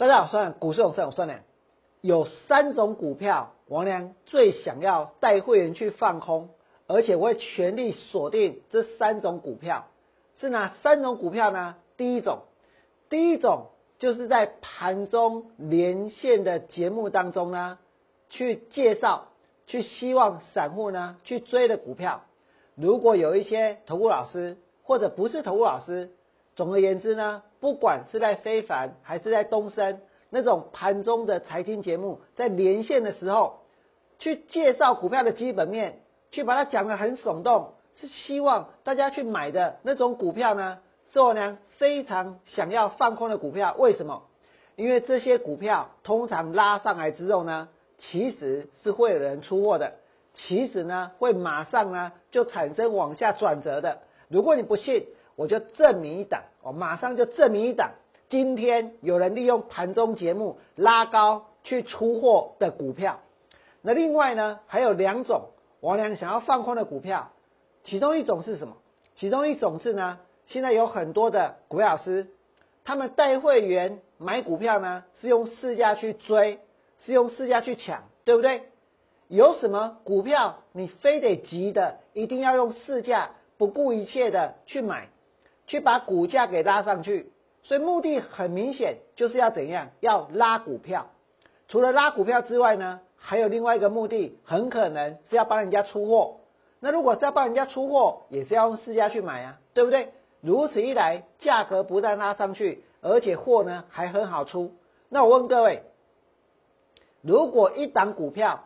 大家好，算股市永胜，我算良。有三种股票，王良最想要带会员去放空，而且我会全力锁定这三种股票。是哪三种股票呢？第一种，第一种就是在盘中连线的节目当中呢，去介绍，去希望散户呢去追的股票。如果有一些投顾老师，或者不是投顾老师，总而言之呢，不管是在非凡还是在东升那种盘中的财经节目，在连线的时候，去介绍股票的基本面，去把它讲得很耸动，是希望大家去买的那种股票呢，是我娘非常想要放空的股票。为什么？因为这些股票通常拉上来之后呢，其实是会有人出货的，其实呢会马上呢就产生往下转折的。如果你不信，我就证明一档，我马上就证明一档。今天有人利用盘中节目拉高去出货的股票，那另外呢还有两种王良想要放空的股票，其中一种是什么？其中一种是呢，现在有很多的股票老师，他们带会员买股票呢是用市价去追，是用市价去抢，对不对？有什么股票你非得急的，一定要用市价不顾一切的去买？去把股价给拉上去，所以目的很明显，就是要怎样？要拉股票。除了拉股票之外呢，还有另外一个目的，很可能是要帮人家出货。那如果是要帮人家出货，也是要用市价去买啊，对不对？如此一来，价格不但拉上去，而且货呢还很好出。那我问各位，如果一档股票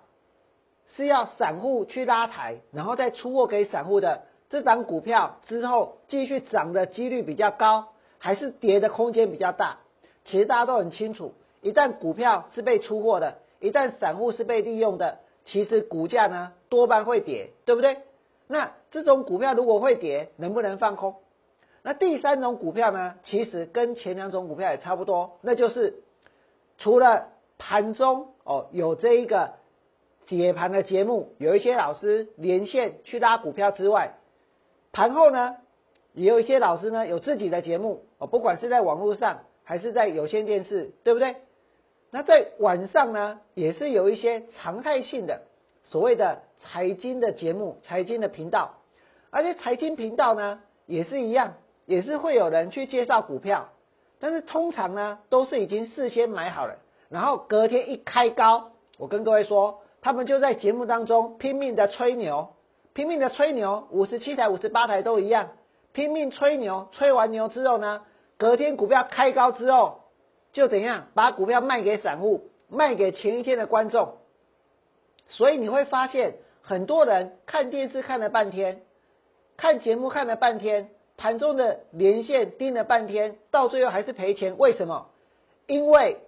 是要散户去拉抬，然后再出货给散户的？这档股票之后继续涨的几率比较高，还是跌的空间比较大？其实大家都很清楚，一旦股票是被出货的，一旦散户是被利用的，其实股价呢多半会跌，对不对？那这种股票如果会跌，能不能放空？那第三种股票呢，其实跟前两种股票也差不多，那就是除了盘中哦有这一个解盘的节目，有一些老师连线去拉股票之外。盘后呢，也有一些老师呢有自己的节目哦，不管是在网络上还是在有线电视，对不对？那在晚上呢，也是有一些常态性的所谓的财经的节目、财经的频道，而且财经频道呢也是一样，也是会有人去介绍股票，但是通常呢都是已经事先买好了，然后隔天一开高，我跟各位说，他们就在节目当中拼命的吹牛。拼命的吹牛，五十七台、五十八台都一样，拼命吹牛，吹完牛之后呢，隔天股票开高之后，就怎样把股票卖给散户，卖给前一天的观众。所以你会发现，很多人看电视看了半天，看节目看了半天，盘中的连线盯了半天，到最后还是赔钱。为什么？因为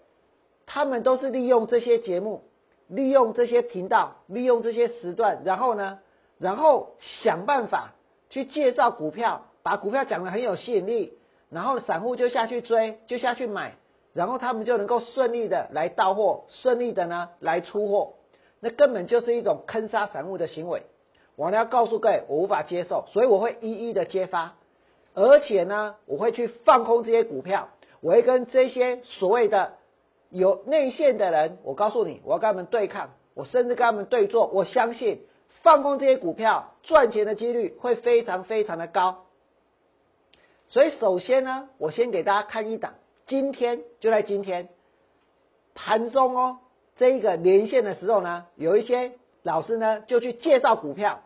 他们都是利用这些节目，利用这些频道，利用这些时段，然后呢？然后想办法去介绍股票，把股票讲的很有吸引力，然后散户就下去追，就下去买，然后他们就能够顺利的来到货，顺利的呢来出货，那根本就是一种坑杀散户的行为。我呢要告诉各位，我无法接受，所以我会一一的揭发，而且呢，我会去放空这些股票，我会跟这些所谓的有内线的人，我告诉你，我要跟他们对抗，我甚至跟他们对坐，我相信。放空这些股票赚钱的几率会非常非常的高，所以首先呢，我先给大家看一档，今天就在今天盘中哦，这一个连线的时候呢，有一些老师呢就去介绍股票，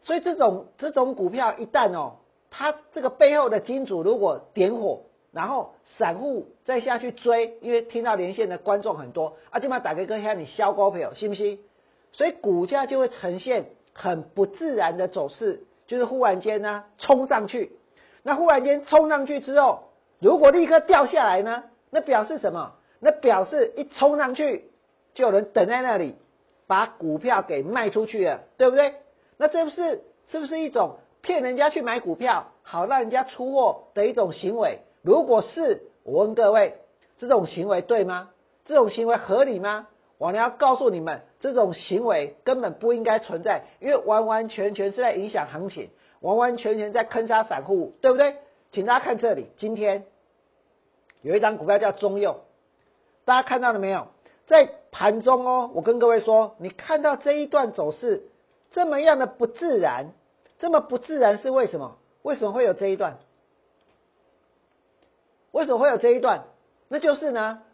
所以这种这种股票一旦哦，它这个背后的金主如果点火，然后散户再下去追，因为听到连线的观众很多，啊，今晚打个歌向你消高票，信不信？所以股价就会呈现很不自然的走势，就是忽然间呢冲上去，那忽然间冲上去之后，如果立刻掉下来呢，那表示什么？那表示一冲上去就有人等在那里，把股票给卖出去了，对不对？那这不是是不是一种骗人家去买股票，好让人家出货的一种行为？如果是，我问各位，这种行为对吗？这种行为合理吗？我要告诉你们，这种行为根本不应该存在，因为完完全全是在影响行情，完完全全在坑杀散户，对不对？请大家看这里，今天有一张股票叫中佑，大家看到了没有？在盘中哦，我跟各位说，你看到这一段走势这么样的不自然，这么不自然是为什么？为什么会有这一段？为什么会有这一段？那就是呢，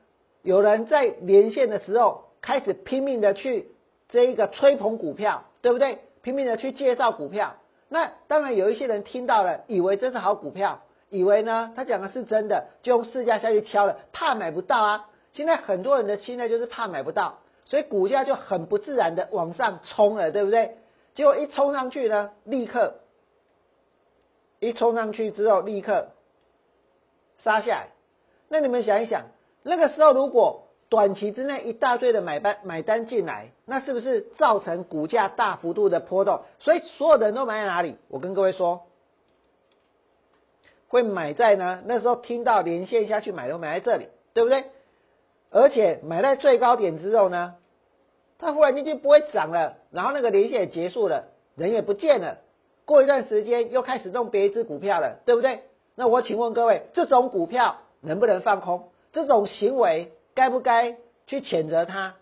有人在连线的时候开始拼命的去这一个吹捧股票，对不对？拼命的去介绍股票。那当然有一些人听到了，以为这是好股票，以为呢他讲的是真的，就用市价下去敲了，怕买不到啊。现在很多人的心态就是怕买不到，所以股价就很不自然的往上冲了，对不对？结果一冲上去呢，立刻一冲上去之后，立刻杀下来。那你们想一想，那个时候如果短期之内一大堆的买单买单进来，那是不是造成股价大幅度的波动？所以所有的人都买在哪里？我跟各位说，会买在呢？那时候听到连线下去买，都买在这里，对不对？而且买在最高点之后呢，它忽然间就不会涨了，然后那个连线也结束了，人也不见了。过一段时间又开始弄别一只股票了，对不对？那我请问各位，这种股票能不能放空？这种行为该不该去谴责它？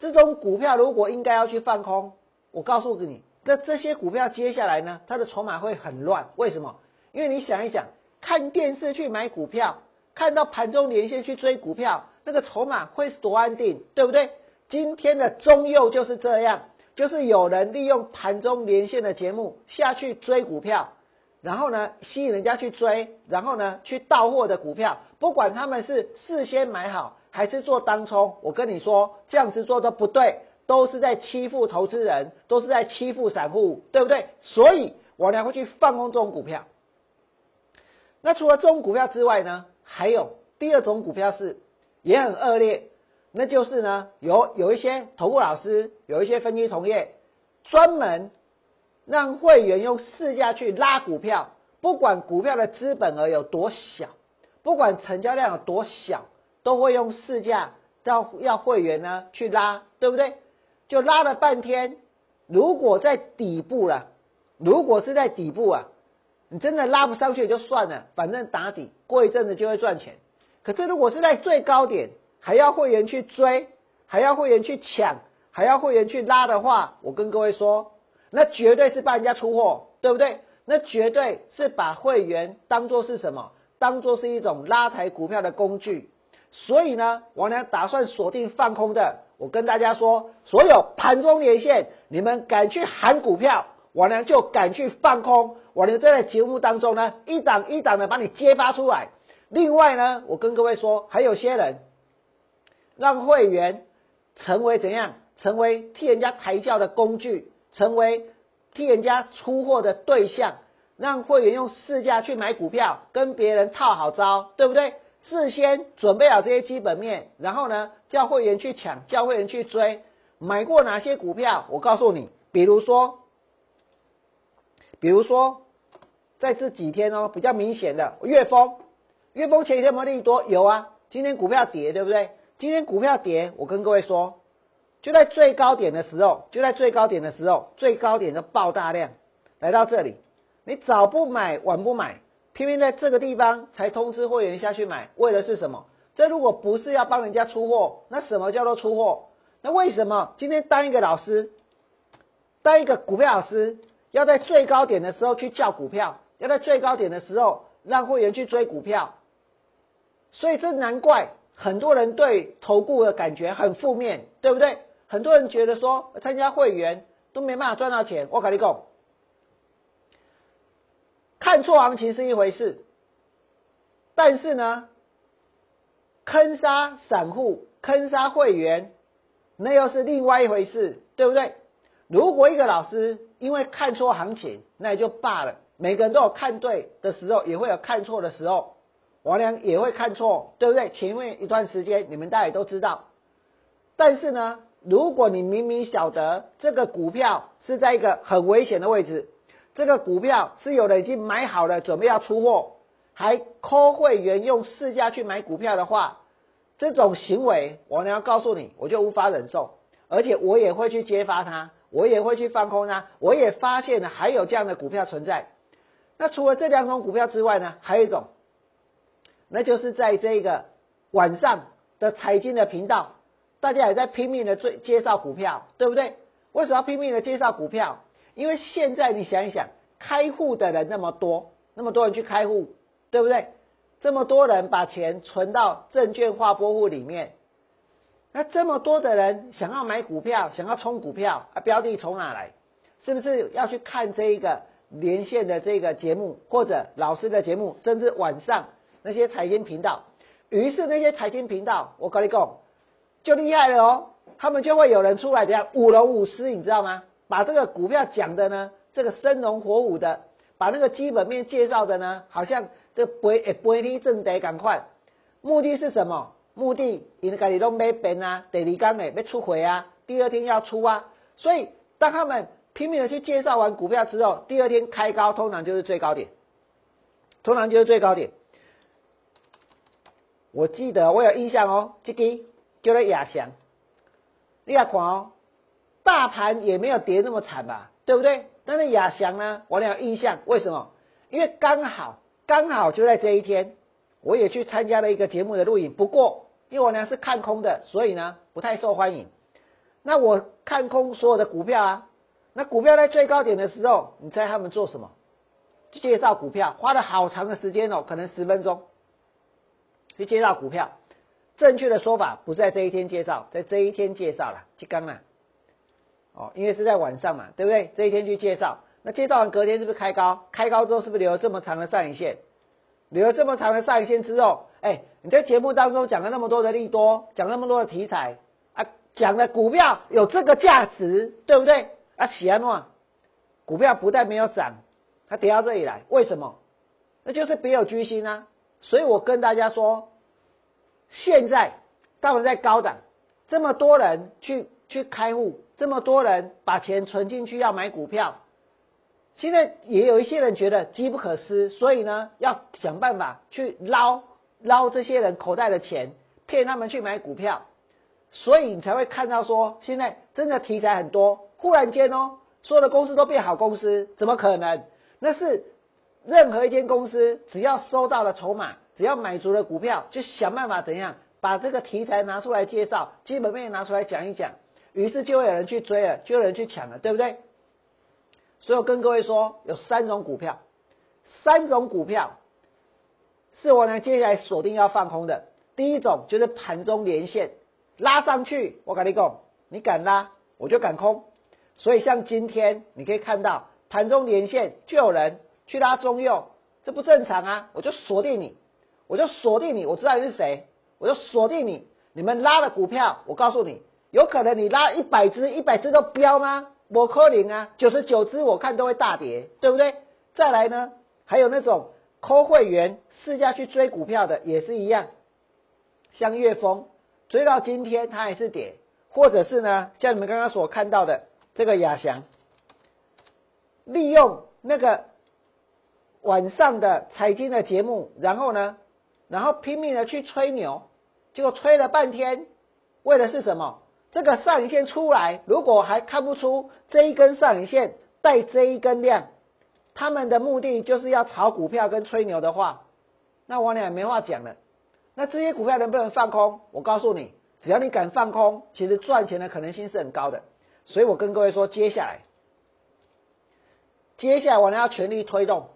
这种股票如果应该要去放空，我告诉你，那这些股票接下来呢，它的筹码会很乱。为什么？因为你想一想，看电视去买股票，看到盘中连线去追股票。那个筹码会多安定，对不对？今天的中右就是这样，就是有人利用盘中连线的节目下去追股票，然后呢吸引人家去追，然后呢去到货的股票，不管他们是事先买好还是做当冲，我跟你说这样子做的不对，都是在欺负投资人，都是在欺负散户，对不对？所以我才会去放空这种股票。那除了这种股票之外呢，还有第二种股票是。也很恶劣，那就是呢，有有一些投顾老师，有一些分析同业，专门让会员用市价去拉股票，不管股票的资本额有多小，不管成交量有多小，都会用市价要要会员呢去拉，对不对？就拉了半天，如果在底部了，如果是在底部啊，你真的拉不上去也就算了，反正打底，过一阵子就会赚钱。可是，如果是在最高点，还要会员去追，还要会员去抢，还要会员去拉的话，我跟各位说，那绝对是帮人家出货，对不对？那绝对是把会员当做是什么？当做是一种拉抬股票的工具。所以呢，王良打算锁定放空的。我跟大家说，所有盘中连线，你们敢去喊股票，王良就敢去放空。王良在节目当中呢，一档一档的把你揭发出来。另外呢，我跟各位说，还有些人让会员成为怎样？成为替人家抬轿的工具，成为替人家出货的对象，让会员用市价去买股票，跟别人套好招，对不对？事先准备好这些基本面，然后呢，叫会员去抢，叫会员去追，买过哪些股票？我告诉你，比如说，比如说在这几天哦，比较明显的月峰。月峰前一天有利多有啊，今天股票跌，对不对？今天股票跌，我跟各位说，就在最高点的时候，就在最高点的时候，最高点的爆大量来到这里，你早不买晚不买，偏偏在这个地方才通知会员下去买，为的是什么？这如果不是要帮人家出货，那什么叫做出货？那为什么今天当一个老师，当一个股票老师，要在最高点的时候去叫股票，要在最高点的时候让会员去追股票？所以这难怪很多人对投顾的感觉很负面，对不对？很多人觉得说参加会员都没办法赚到钱。我跟你讲，看错行情是一回事，但是呢，坑杀散户、坑杀会员，那又是另外一回事，对不对？如果一个老师因为看错行情，那也就罢了。每个人都有看对的时候，也会有看错的时候。王良也会看错，对不对？前面一段时间你们大家也都知道，但是呢，如果你明明晓得这个股票是在一个很危险的位置，这个股票是有人已经买好了，准备要出货，还坑会员用市价去买股票的话，这种行为，王良告诉你，我就无法忍受，而且我也会去揭发他，我也会去放空他，我也发现了还有这样的股票存在。那除了这两种股票之外呢，还有一种。那就是在这个晚上的财经的频道，大家也在拼命的追介绍股票，对不对？为什么要拼命的介绍股票？因为现在你想一想，开户的人那么多，那么多人去开户，对不对？这么多人把钱存到证券化拨户里面，那这么多的人想要买股票，想要冲股票，啊，标的从哪来？是不是要去看这一个连线的这个节目，或者老师的节目，甚至晚上那些财经频道？于是那些财经频道，我跟你讲，就厉害了哦。他们就会有人出来，这样舞龙舞狮，你知道吗？把这个股票讲的呢，这个生龙活虎的，把那个基本面介绍的呢，好像这背诶背离正得赶快。目的是什么？目的因为家己都买本啊，第二天诶要出回啊，第二天要出啊。所以当他们拼命的去介绍完股票之后，第二天开高，通常就是最高点，通常就是最高点。我记得我有印象哦，这个叫做亚翔。你要看哦，大盘也没有跌那么惨吧，对不对？但是亚翔呢，我俩有印象，为什么？因为刚好刚好就在这一天，我也去参加了一个节目的录影。不过，因为我俩是看空的，所以呢不太受欢迎。那我看空所有的股票啊，那股票在最高点的时候，你猜他们做什么？介绍股票，花了好长的时间哦，可能十分钟去介绍股票。正确的说法不是在这一天介绍，在这一天介绍了，就刚了。哦，因为是在晚上嘛，对不对？这一天去介绍，那介绍完隔天是不是开高？开高之后是不是留了这么长的上影线？留了这么长的上影线之后，哎，你在节目当中讲了那么多的利多，讲那么多的题材啊，讲的股票有这个价值，对不对？啊，喜安诺，股票不但没有涨，它跌到这里来，为什么？那就是别有居心啊。所以我跟大家说。现在大盘在高档，这么多人去去开户，这么多人把钱存进去要买股票，现在也有一些人觉得机不可失，所以呢要想办法去捞捞这些人口袋的钱，骗他们去买股票，所以你才会看到说现在真的题材很多，忽然间哦，所有的公司都变好公司，怎么可能？那是任何一间公司只要收到了筹码。只要买足了股票，就想办法怎样把这个题材拿出来介绍，基本面拿出来讲一讲，于是就会有人去追了，就有人去抢了，对不对？所以我跟各位说，有三种股票，三种股票是我呢接下来锁定要放空的。第一种就是盘中连线拉上去，我跟你讲，你敢拉，我就敢空。所以像今天你可以看到盘中连线就有人去拉中右，这不正常啊，我就锁定你。我就锁定你，我知道你是谁，我就锁定你。你们拉了股票，我告诉你，有可能你拉一百只，一百只都飙吗？我科林啊，九十九只我看都会大跌，对不对？再来呢，还有那种扣会员试驾去追股票的也是一样，像岳峰追到今天它还是跌，或者是呢，像你们刚刚所看到的这个亚翔，利用那个晚上的财经的节目，然后呢？然后拼命的去吹牛，结果吹了半天，为的是什么？这个上影线出来，如果还看不出这一根上影线带这一根量，他们的目的就是要炒股票跟吹牛的话，那我俩没话讲了。那这些股票能不能放空？我告诉你，只要你敢放空，其实赚钱的可能性是很高的。所以我跟各位说，接下来，接下来我俩要全力推动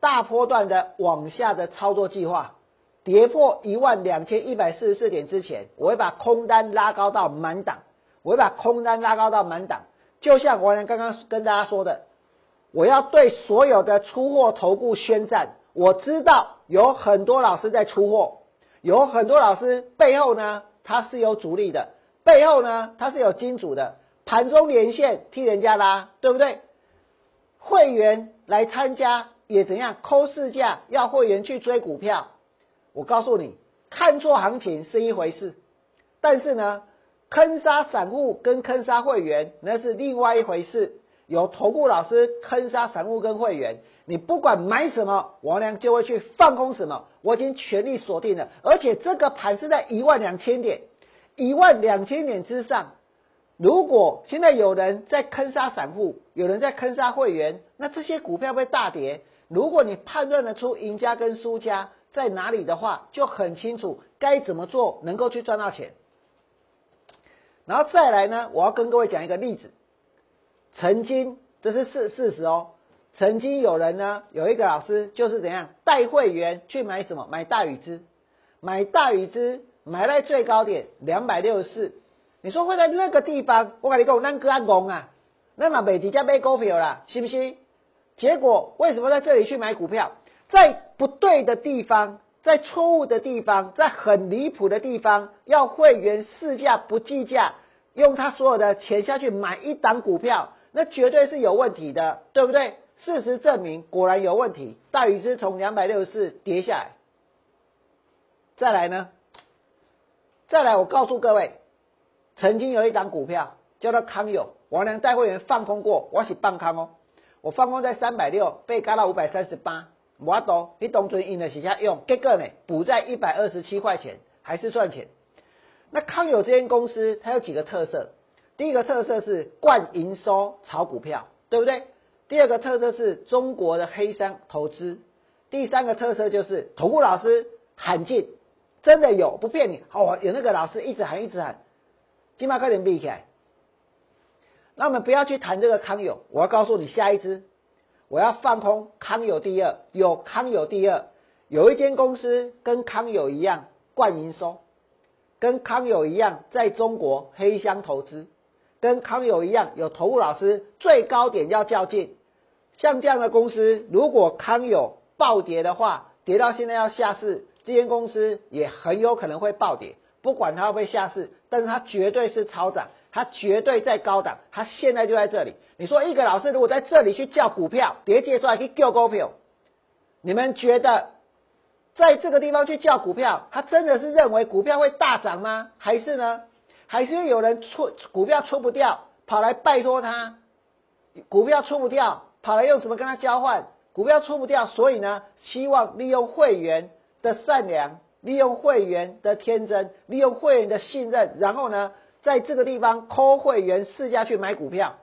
大波段的往下的操作计划。跌破一万两千一百四十四点之前，我会把空单拉高到满档，我会把空单拉高到满档。就像我刚刚跟大家说的，我要对所有的出货投顾宣战。我知道有很多老师在出货，有很多老师背后呢，他是有主力的，背后呢，他是有金主的，盘中连线替人家拉，对不对？会员来参加也怎样？抠市价要会员去追股票。我告诉你，看错行情是一回事，但是呢，坑杀散户跟坑杀会员那是另外一回事。有投顾老师坑杀散户跟会员，你不管买什么，王良就会去放空什么。我已经全力锁定了，而且这个盘是在一万两千点，一万两千点之上。如果现在有人在坑杀散户，有人在坑杀会员，那这些股票会大跌。如果你判断得出赢家跟输家，在哪里的话就很清楚，该怎么做能够去赚到钱。然后再来呢，我要跟各位讲一个例子，曾经这是事事实哦，曾经有人呢有一个老师就是怎样带会员去买什么买大禹资，买大禹资买在最高点两百六十四，你说会在那个地方，我跟你讲，那个安公啊，那么美迪加买股票啦，是不是？结果为什么在这里去买股票？在不对的地方，在错误的地方，在很离谱的地方，要会员市价不计价，用他所有的钱下去买一档股票，那绝对是有问题的，对不对？事实证明，果然有问题。大禹之从两百六十四跌下来，再来呢？再来，我告诉各位，曾经有一档股票叫做康友，王良带会员放空过，我是半康哦，我放空在三百六，被嘎到五百三十八。我懂，你当初印的是下用，结果呢补在一百二十七块钱，还是赚钱。那康友这间公司它有几个特色？第一个特色是惯营收炒股票，对不对？第二个特色是中国的黑商投资，第三个特色就是投顾老师喊进，真的有不骗你。哦，有那个老师一直喊一直喊，金马快点闭起来。那我们不要去谈这个康友，我要告诉你下一支。我要放空康友第二，有康友第二，有一间公司跟康友一样冠营收，跟康友一样在中国黑箱投资，跟康友一样有投入老师最高点要较劲。像这样的公司，如果康友暴跌的话，跌到现在要下市，这间公司也很有可能会暴跌。不管它会不会下市，但是它绝对是超涨。它绝对在高档，它现在就在这里。你说一个老师如果在这里去叫股票，叠接出来去叫股票，你们觉得在这个地方去叫股票，他真的是认为股票会大涨吗？还是呢？还是有人出股票出不掉，跑来拜托他？股票出不掉，跑来用什么跟他交换？股票出不掉，所以呢，希望利用会员的善良，利用会员的天真，利用会员的信任，然后呢？在这个地方扣会员试价去买股票，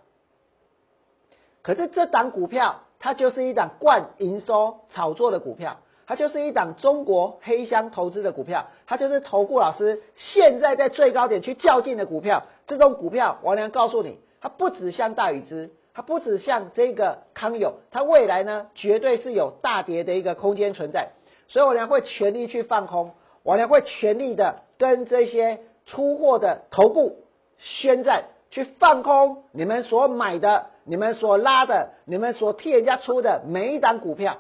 可是这档股票它就是一档灌营收炒作的股票，它就是一档中国黑箱投资的股票，它就是投顾老师现在在最高点去较劲的股票。这种股票，王良告诉你，它不止像大禹之，它不止像这个康友，它未来呢绝对是有大跌的一个空间存在。所以我良会全力去放空，我良会全力的跟这些。出货的头部宣战，去放空你们所买的、你们所拉的、你们所替人家出的每一档股票。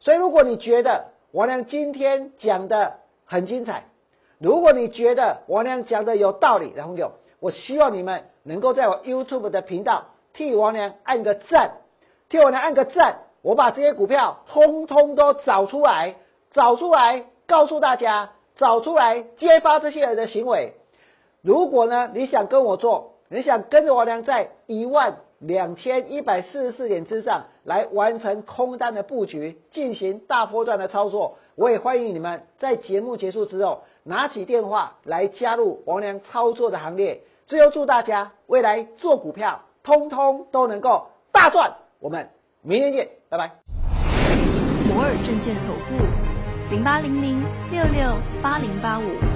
所以，如果你觉得王良今天讲的很精彩，如果你觉得王良讲的有道理，然后有，我希望你们能够在我 YouTube 的频道替王良按个赞，替王良按个赞。我把这些股票通通都找出来，找出来告诉大家，找出来揭发这些人的行为。如果呢，你想跟我做，你想跟着王良在一万两千一百四十四点之上来完成空单的布局，进行大波段的操作，我也欢迎你们在节目结束之后拿起电话来加入王良操作的行列。最后祝大家未来做股票，通通都能够大赚。我们明天见，拜拜。摩尔证券投顾零八零零六六八零八五。